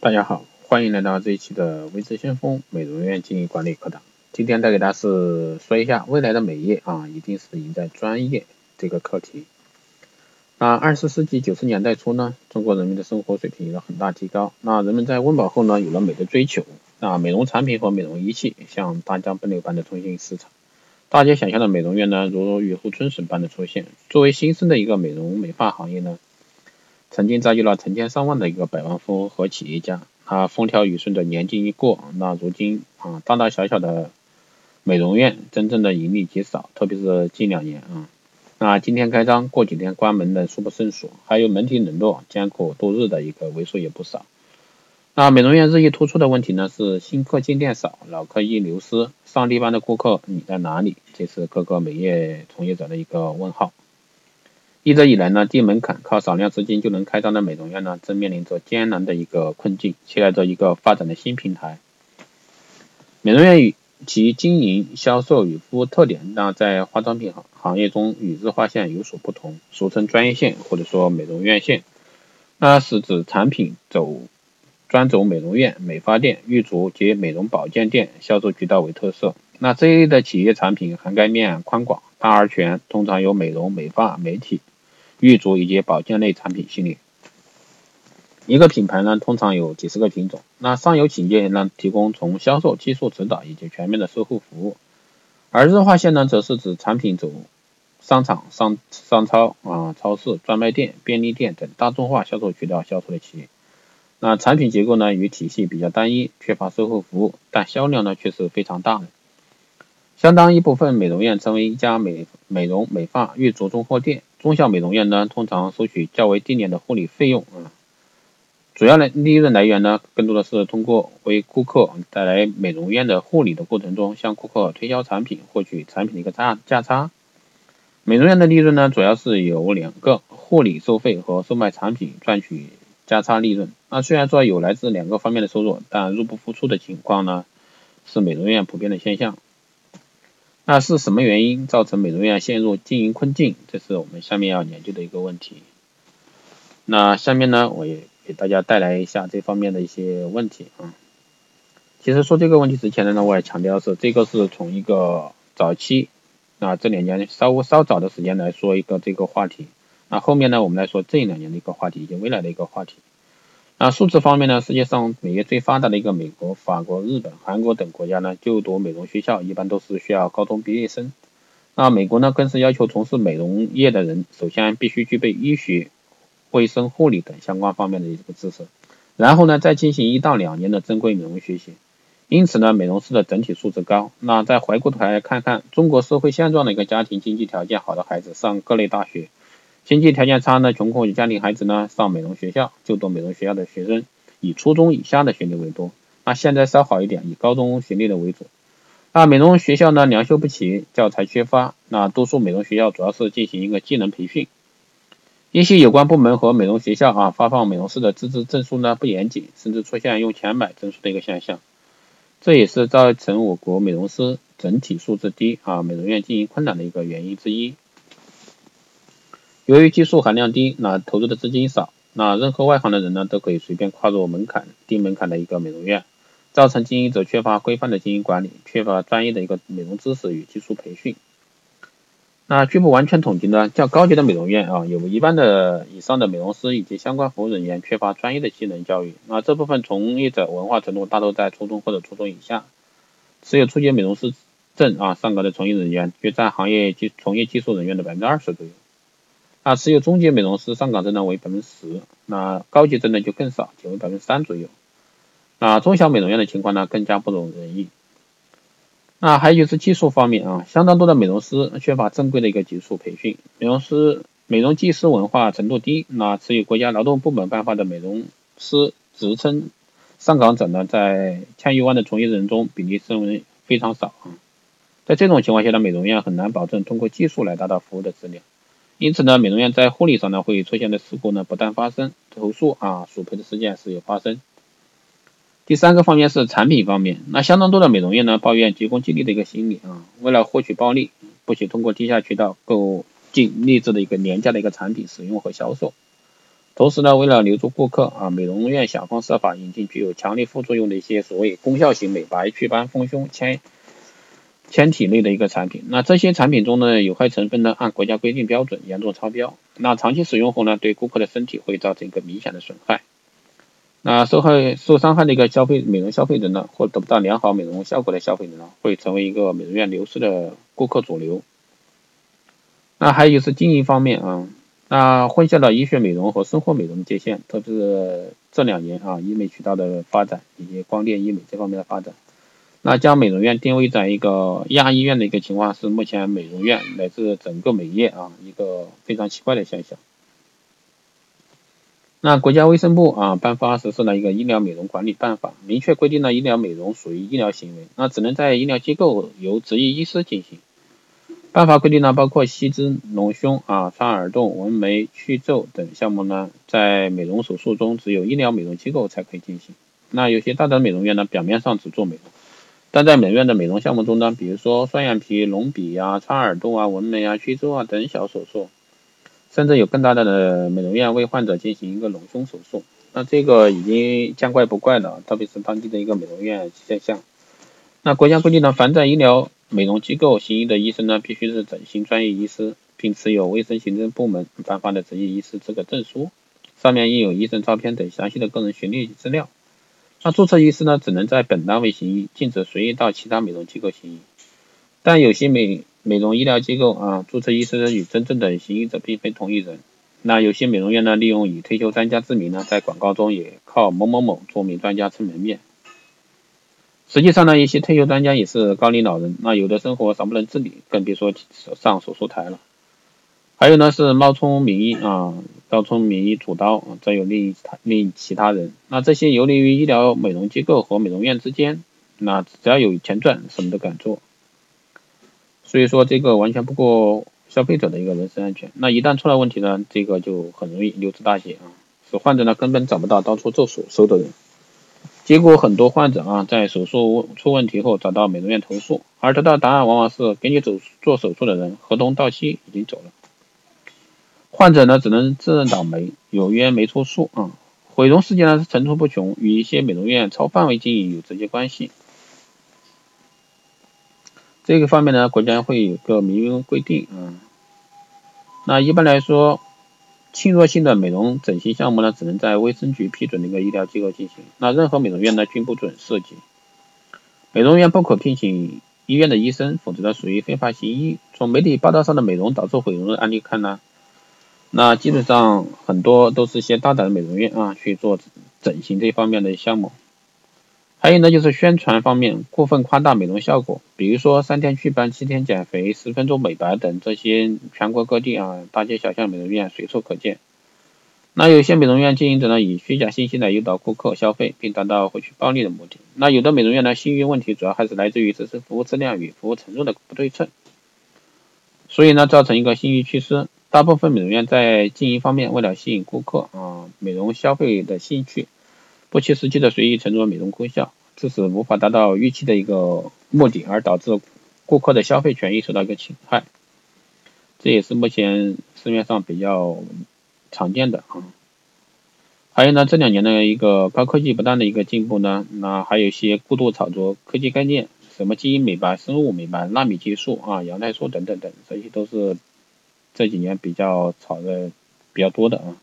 大家好，欢迎来到这一期的微知先锋美容院经营管理课堂。今天带给大家是说一下未来的美业啊，一定是赢在专业这个课题。那二十世纪九十年代初呢，中国人民的生活水平有了很大提高，那人们在温饱后呢，有了美的追求，那美容产品和美容仪器像大江奔流般的冲进市场，大街小巷的美容院呢，如雨后春笋般的出现。作为新生的一个美容美发行业呢。曾经遭遇了成千上万的一个百万富翁和企业家，啊，风调雨顺的年纪一过，那如今啊，大大小小的美容院真正的盈利极少，特别是近两年啊，那今天开张，过几天关门的数不胜数，还有门庭冷落、艰苦度日的一个为数也不少。那美容院日益突出的问题呢，是新客进店少，老客易流失，上帝般的顾客你在哪里？这是各个美业从业者的一个问号。一直以来呢，低门槛、靠少量资金就能开张的美容院呢，正面临着艰难的一个困境，期待着一个发展的新平台。美容院与其经营、销售与服务特点，那在化妆品行行业中与日化线有所不同，俗称专业线或者说美容院线，那是指产品走专走美容院、美发店、浴足及美容保健店销售渠道为特色。那这一类的企业产品涵盖面宽广。大而全，通常有美容、美发、美体、玉足以及保健类产品系列。一个品牌呢，通常有几十个品种。那上游企业呢，提供从销售、技术指导以及全面的售后服务。而日化线呢，则是指产品走商场、商商超啊、超市、专卖店、便利店等大众化销售渠道销售的企业。那产品结构呢，与体系比较单一，缺乏售后服务，但销量呢，却是非常大的。相当一部分美容院成为一家美美容美发玉足综合店，中小美容院呢通常收取较为低廉的护理费用啊，主要的利润来源呢更多的是通过为顾客带来美容院的护理的过程中向顾客推销产品，获取产品的一个价价差。美容院的利润呢主要是有两个，护理收费和售卖产品赚取价差利润。那虽然说有来自两个方面的收入，但入不敷出的情况呢是美容院普遍的现象。那是什么原因造成美容院陷入经营困境？这是我们下面要研究的一个问题。那下面呢，我也给大家带来一下这方面的一些问题啊。其实说这个问题之前呢，我也强调是这个是从一个早期啊这两年稍微稍早的时间来说一个这个话题。那后面呢，我们来说这两年的一个话题以及未来的一个话题。那数字方面呢？世界上美业最发达的一个美国、法国、日本、韩国等国家呢，就读美容学校一般都是需要高中毕业生。那美国呢，更是要求从事美容业的人首先必须具备医学、卫生护理等相关方面的一个知识，然后呢，再进行一到两年的正规美容学习。因此呢，美容师的整体素质高。那再回过头来看看中国社会现状的一个家庭经济条件好的孩子上各类大学。经济条件差呢，穷苦家庭孩子呢，上美容学校就读美容学校的学生以初中以下的学历为多。那现在稍好一点，以高中学历的为主。那美容学校呢，良莠不齐，教材缺乏。那多数美容学校主要是进行一个技能培训。一些有关部门和美容学校啊，发放美容师的资质证书呢不严谨，甚至出现用钱买证书的一个现象。这也是造成我国美容师整体素质低啊，美容院经营困难的一个原因之一。由于技术含量低，那投入的资金少，那任何外行的人呢都可以随便跨入门槛低门槛的一个美容院，造成经营者缺乏规范的经营管理，缺乏专业的一个美容知识与技术培训。那据不完全统计呢，较高级的美容院啊，有一半的以上的美容师以及相关服务人员缺乏专业的技能教育，那这部分从业者文化程度大都在初中或者初中以下，持有初级美容师证啊上岗的从业人员约占行业技从业技术人员的百分之二十左右。那持有中级美容师上岗证呢为百分之十，那高级证呢就更少，仅为百分之三左右。那中小美容院的情况呢更加不容人意。那还有就是技术方面啊，相当多的美容师缺乏正规的一个技术培训，美容师美容技师文化程度低。那持有国家劳动部门颁发的美容师职称上岗者呢，在千余万的从业人中比例甚为非常少啊。在这种情况下呢，美容院很难保证通过技术来达到服务的质量。因此呢，美容院在护理上呢会出现的事故呢不断发生，投诉啊索赔的事件时有发生。第三个方面是产品方面，那相当多的美容院呢抱怨急功近利的一个心理啊，为了获取暴利，不惜通过地下渠道购进劣质的一个廉价的一个产品使用和销售，同时呢，为了留住顾客啊，美容院想方设法引进具有强力副作用的一些所谓功效型美白、祛斑、丰胸、纤纤体类的一个产品。那这些产品中的有害成分呢，按国家规定标准严重超标。那长期使用后呢，对顾客的身体会造成一个明显的损害。那受害受伤害的一个消费美容消费者呢，或得不到良好美容效果的消费者呢，会成为一个美容院流失的顾客主流。那还有是经营方面啊，那混淆了医学美容和生活美容的界限，特别是这两年啊，医美渠道的发展以及光电医美这方面的发展，那将美容院定位在一个亚医院的一个情况，是目前美容院乃至整个美业啊一个非常奇怪的现象。那国家卫生部啊颁发实施了一个医疗美容管理办法，明确规定了医疗美容属于医疗行为，那只能在医疗机构由执业医师进行。办法规定呢，包括吸脂隆胸啊、穿耳洞、纹眉、去皱等项目呢，在美容手术中只有医疗美容机构才可以进行。那有些大的美容院呢，表面上只做美容，但在美院的美容项目中呢，比如说双眼皮、隆鼻啊、穿耳洞啊、纹眉啊、去皱啊等小手术。甚至有更大的美容院为患者进行一个隆胸手术，那这个已经见怪不怪了，特别是当地的一个美容院现象。那国家规定呢，凡在医疗美容机构行医的医生呢，必须是整形专业医师，并持有卫生行政部门颁发的执业医师资格证书，上面印有医生照片等详细的个人学历资料。那注册医师呢，只能在本单位行医，禁止随意到其他美容机构行医。但有些美美容医疗机构啊，注册医师与真正的行医者并非同一人。那有些美容院呢，利用以退休专家之名呢，在广告中也靠某某某著名专家撑门面。实际上呢，一些退休专家也是高龄老人，那有的生活少不能自理，更别说上手术台了。还有呢，是冒充名医啊，冒充名医主刀，再有利益他利益其他人。那这些游离于医疗美容机构和美容院之间，那只要有钱赚，什么都敢做。所以说这个完全不顾消费者的一个人身安全，那一旦出了问题呢，这个就很容易溜之大吉啊，使患者呢根本找不到当初做手术的人，结果很多患者啊在手术出问题后找到美容院投诉，而得到答案往往是给你走做手术的人合同到期已经走了，患者呢只能自认倒霉，有冤没处诉啊，毁容事件呢是层出不穷，与一些美容院超范围经营有直接关系。这个方面呢，国家会有个明文规定啊。那一般来说，侵入性的美容整形项目呢，只能在卫生局批准的一个医疗机构进行。那任何美容院呢，均不准涉及。美容院不可聘请医院的医生，否则呢，属于非法行医。从媒体报道上的美容导致毁容的案例看呢，那基本上很多都是一些大胆的美容院啊去做整形这方面的项目。还有呢，就是宣传方面过分夸大美容效果，比如说三天祛斑、七天减肥、十分钟美白等这些，全国各地啊，大街小巷美容院随处可见。那有些美容院经营者呢，以虚假信息来诱导顾客消费，并达到获取暴利的目的。那有的美容院呢，信誉问题主要还是来自于只是服务质量与服务程度的不对称，所以呢，造成一个信誉缺失。大部分美容院在经营方面，为了吸引顾客啊美容消费的兴趣。不切实际的随意承诺美容功效，致使无法达到预期的一个目的，而导致顾客的消费权益受到一个侵害。这也是目前市面上比较常见的啊。还有呢，这两年的一个高科技不断的一个进步呢，那还有一些过度炒作科技概念，什么基因美白、生物美白、纳米技术啊、羊胎素等等等，这些都是这几年比较炒的比较多的啊。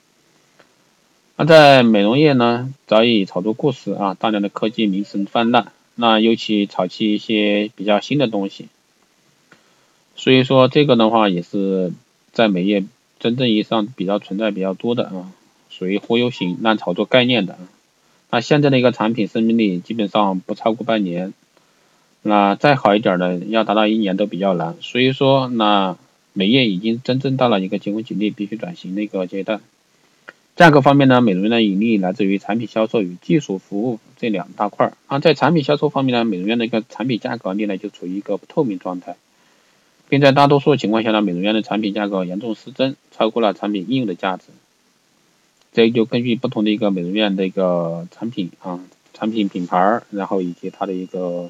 那在美容业呢，早已炒作过时啊，大量的科技名词泛滥，那尤其炒起一些比较新的东西，所以说这个的话也是在美业真正意义上比较存在比较多的啊，属于忽悠型烂炒作概念的。那现在的一个产品生命力基本上不超过半年，那再好一点的要达到一年都比较难，所以说那美业已经真正到了一个急功近利、必须转型的一个阶段。价格方面呢，美容院的盈利来自于产品销售与技术服务这两大块儿。啊，在产品销售方面呢，美容院的一个产品价格历来就处于一个不透明状态，并在大多数情况下呢，美容院的产品价格严重失真，超过了产品应有的价值。这就根据不同的一个美容院的一个产品啊，产品品牌，然后以及它的一个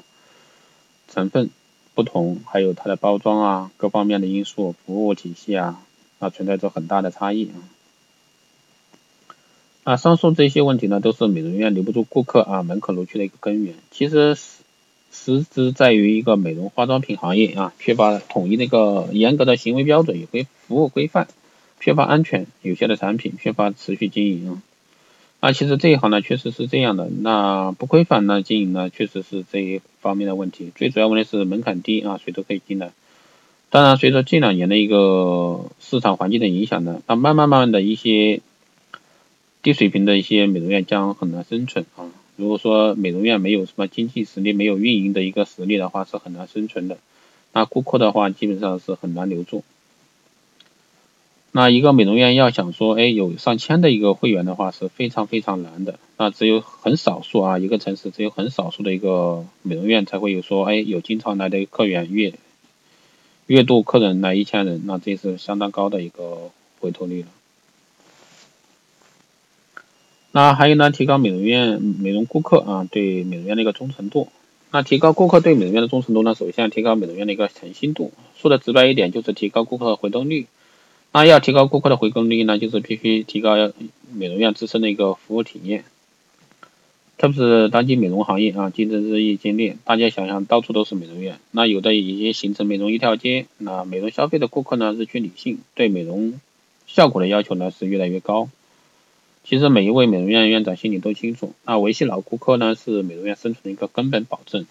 成分不同，还有它的包装啊，各方面的因素，服务体系啊，啊存在着很大的差异啊。啊，上述这些问题呢，都是美容院留不住顾客啊，门可罗雀的一个根源。其实实实质在于一个美容化妆品行业啊，缺乏统一的一个严格的行为标准与规服务规范，缺乏安全有效的产品，缺乏持续经营。啊，其实这一行呢，确实是这样的。那不规范呢，经营呢，确实是这一方面的问题。最主要问题是门槛低啊，谁都可以进来。当然，随着近两年的一个市场环境的影响呢，那慢慢慢慢的一些低水平的一些美容院将很难生存啊。如果说美容院没有什么经济实力，没有运营的一个实力的话，是很难生存的。那顾客的话，基本上是很难留住。那一个美容院要想说，哎，有上千的一个会员的话，是非常非常难的。那只有很少数啊，一个城市只有很少数的一个美容院才会有说，哎，有经常来的客源月。月度客人来一千人，那这是相当高的一个回头率了。那还有呢，提高美容院美容顾客啊对美容院的一个忠诚度。那提高顾客对美容院的忠诚度呢，首先提高美容院的一个诚信度。说的直白一点，就是提高顾客回头率。那要提高顾客的回购率呢，就是必须提高美容院自身的一个服务体验。特别是当今美容行业啊，竞争日益激烈，大家想想，到处都是美容院，那有的已经形成美容一条街。那美容消费的顾客呢，日趋理性，对美容效果的要求呢是越来越高。其实每一位美容院院长心里都清楚，那维系老顾客呢是美容院生存的一个根本保证。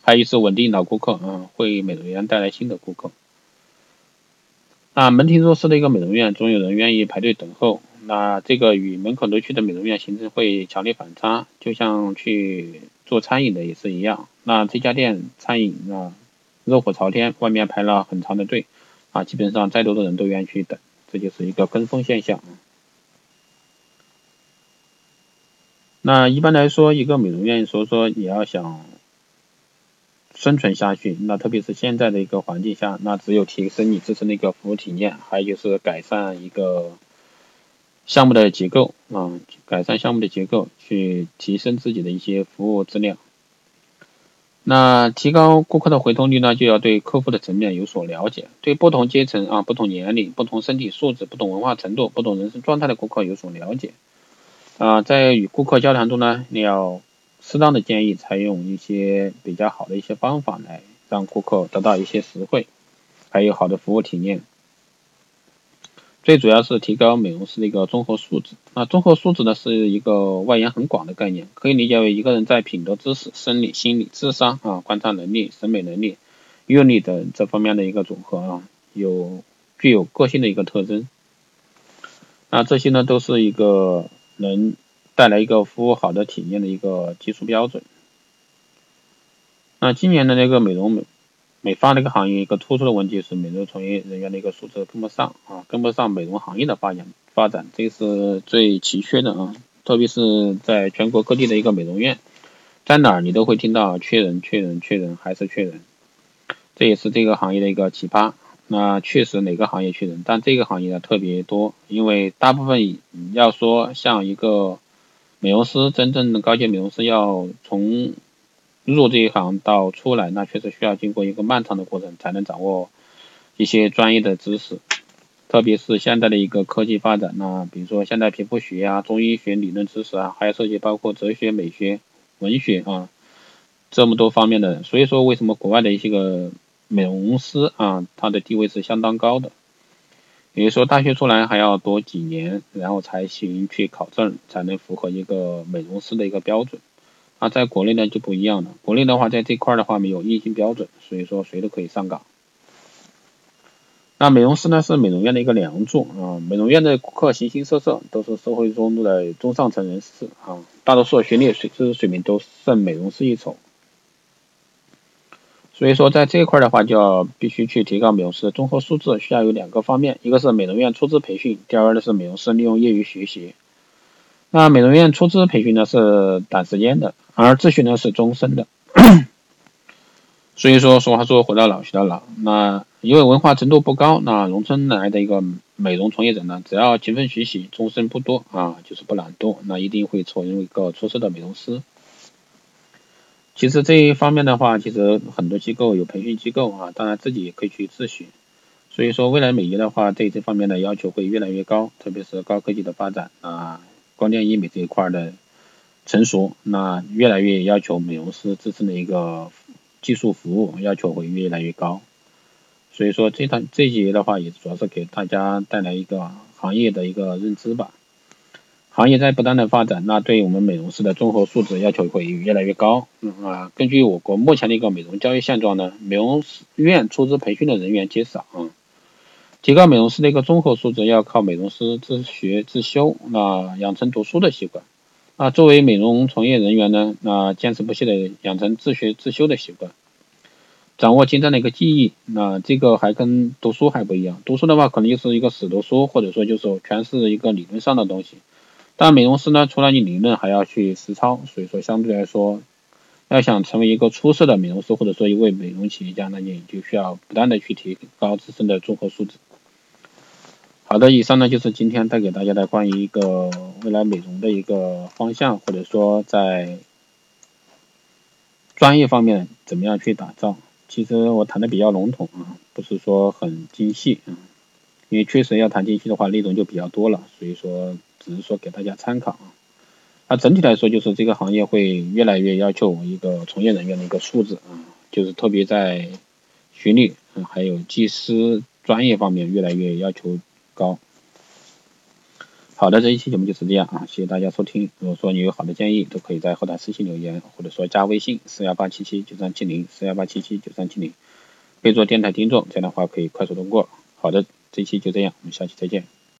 还有是稳定老顾客啊，会美容院带来新的顾客。那门庭若市的一个美容院，总有人愿意排队等候。那这个与门可罗雀的美容院形成会强烈反差，就像去做餐饮的也是一样。那这家店餐饮啊，热火朝天，外面排了很长的队，啊，基本上再多的人都愿意去等，这就是一个跟风现象。那一般来说，一个美容院，所以说你要想生存下去，那特别是现在的一个环境下，那只有提升你自身的一个服务体验，还有就是改善一个。项目的结构啊，改善项目的结构，去提升自己的一些服务质量。那提高顾客的回头率呢，就要对客户的层面有所了解，对不同阶层啊、不同年龄、不同身体素质、不同文化程度、不同人生状态的顾客有所了解。啊，在与顾客交谈中呢，你要适当的建议采用一些比较好的一些方法来让顾客得到一些实惠，还有好的服务体验。最主要是提高美容师的一个综合素质。那综合素质呢，是一个外延很广的概念，可以理解为一个人在品德、知识、生理、心理、智商啊、观察能力、审美能力、阅历等这方面的一个总和啊，有具有个性的一个特征。那这些呢，都是一个能带来一个服务好的体验的一个技术标准。那今年的那个美容美。美发的一个行业，一个突出的问题是美容从业人员的一个素质跟不上啊，跟不上美容行业的发展发展，这是最奇缺的啊。特别是在全国各地的一个美容院，在哪儿你都会听到缺人、缺人、缺人，还是缺人。这也是这个行业的一个奇葩。那确实哪个行业缺人，但这个行业呢特别多，因为大部分要说像一个美容师，真正的高级美容师要从入这一行到出来，那确实需要经过一个漫长的过程，才能掌握一些专业的知识。特别是现在的一个科技发展，那比如说现代皮肤学啊、中医学理论知识啊，还有涉及包括哲学、美学、文学啊，这么多方面的。所以说，为什么国外的一些个美容师啊，他的地位是相当高的？比如说，大学出来还要多几年，然后才行去考证，才能符合一个美容师的一个标准。啊，在国内呢就不一样了。国内的话，在这块的话没有硬性标准，所以说谁都可以上岗。那美容师呢是美容院的一个梁柱啊，美容院的顾客形形色色，都是社会中的中上层人士啊，大多数学历、水知识水平都胜美容师一筹。所以说在这一块的话，就要必须去提高美容师的综合素质，需要有两个方面，一个是美容院出资培训，第二呢是美容师利用业余学习。那美容院出资培训呢是短时间的。而咨询呢是终身的，所以说俗话说活到老学到老。那因为文化程度不高，那农村来的一个美容从业者呢，只要勤奋学习，终身不多啊，就是不懒惰，那一定会成为一个出色的美容师。其实这一方面的话，其实很多机构有培训机构啊，当然自己也可以去自学。所以说未来美业的话，对这方面的要求会越来越高，特别是高科技的发展啊，光电医美这一块的成熟，那越来越要求美容师自身的一个技术服务要求会越来越高。所以说这堂这节的话，也主要是给大家带来一个行业的一个认知吧。行业在不断的发展，那对我们美容师的综合素质要求会越来越高。嗯啊，根据我国目前的一个美容教育现状呢，美容院出资培训的人员减少。啊，提高美容师的一个综合素质，要靠美容师自学自修，那养成读书的习惯。啊，作为美容从业人员呢，那坚持不懈的养成自学自修的习惯，掌握精湛的一个技艺。那这个还跟读书还不一样，读书的话可能就是一个死读书，或者说就是全是一个理论上的东西。但美容师呢，除了你理论，还要去实操，所以说相对来说，要想成为一个出色的美容师，或者说一位美容企业家，那你就需要不断的去提高自身的综合素质。好的，以上呢就是今天带给大家的关于一个未来美容的一个方向，或者说在专业方面怎么样去打造。其实我谈的比较笼统啊，不是说很精细啊，因为确实要谈精细的话，内容就比较多了，所以说。只是说给大家参考啊，那整体来说就是这个行业会越来越要求一个从业人员的一个素质啊，就是特别在学历还有技师专业方面越来越要求高。好的，这一期节目就是这样啊，谢谢大家收听。如果说你有好的建议，都可以在后台私信留言，或者说加微信四幺八七七九三七零四幺八七七九三七零，备注电台听众，这样的话可以快速通过。好的，这期就这样，我们下期再见。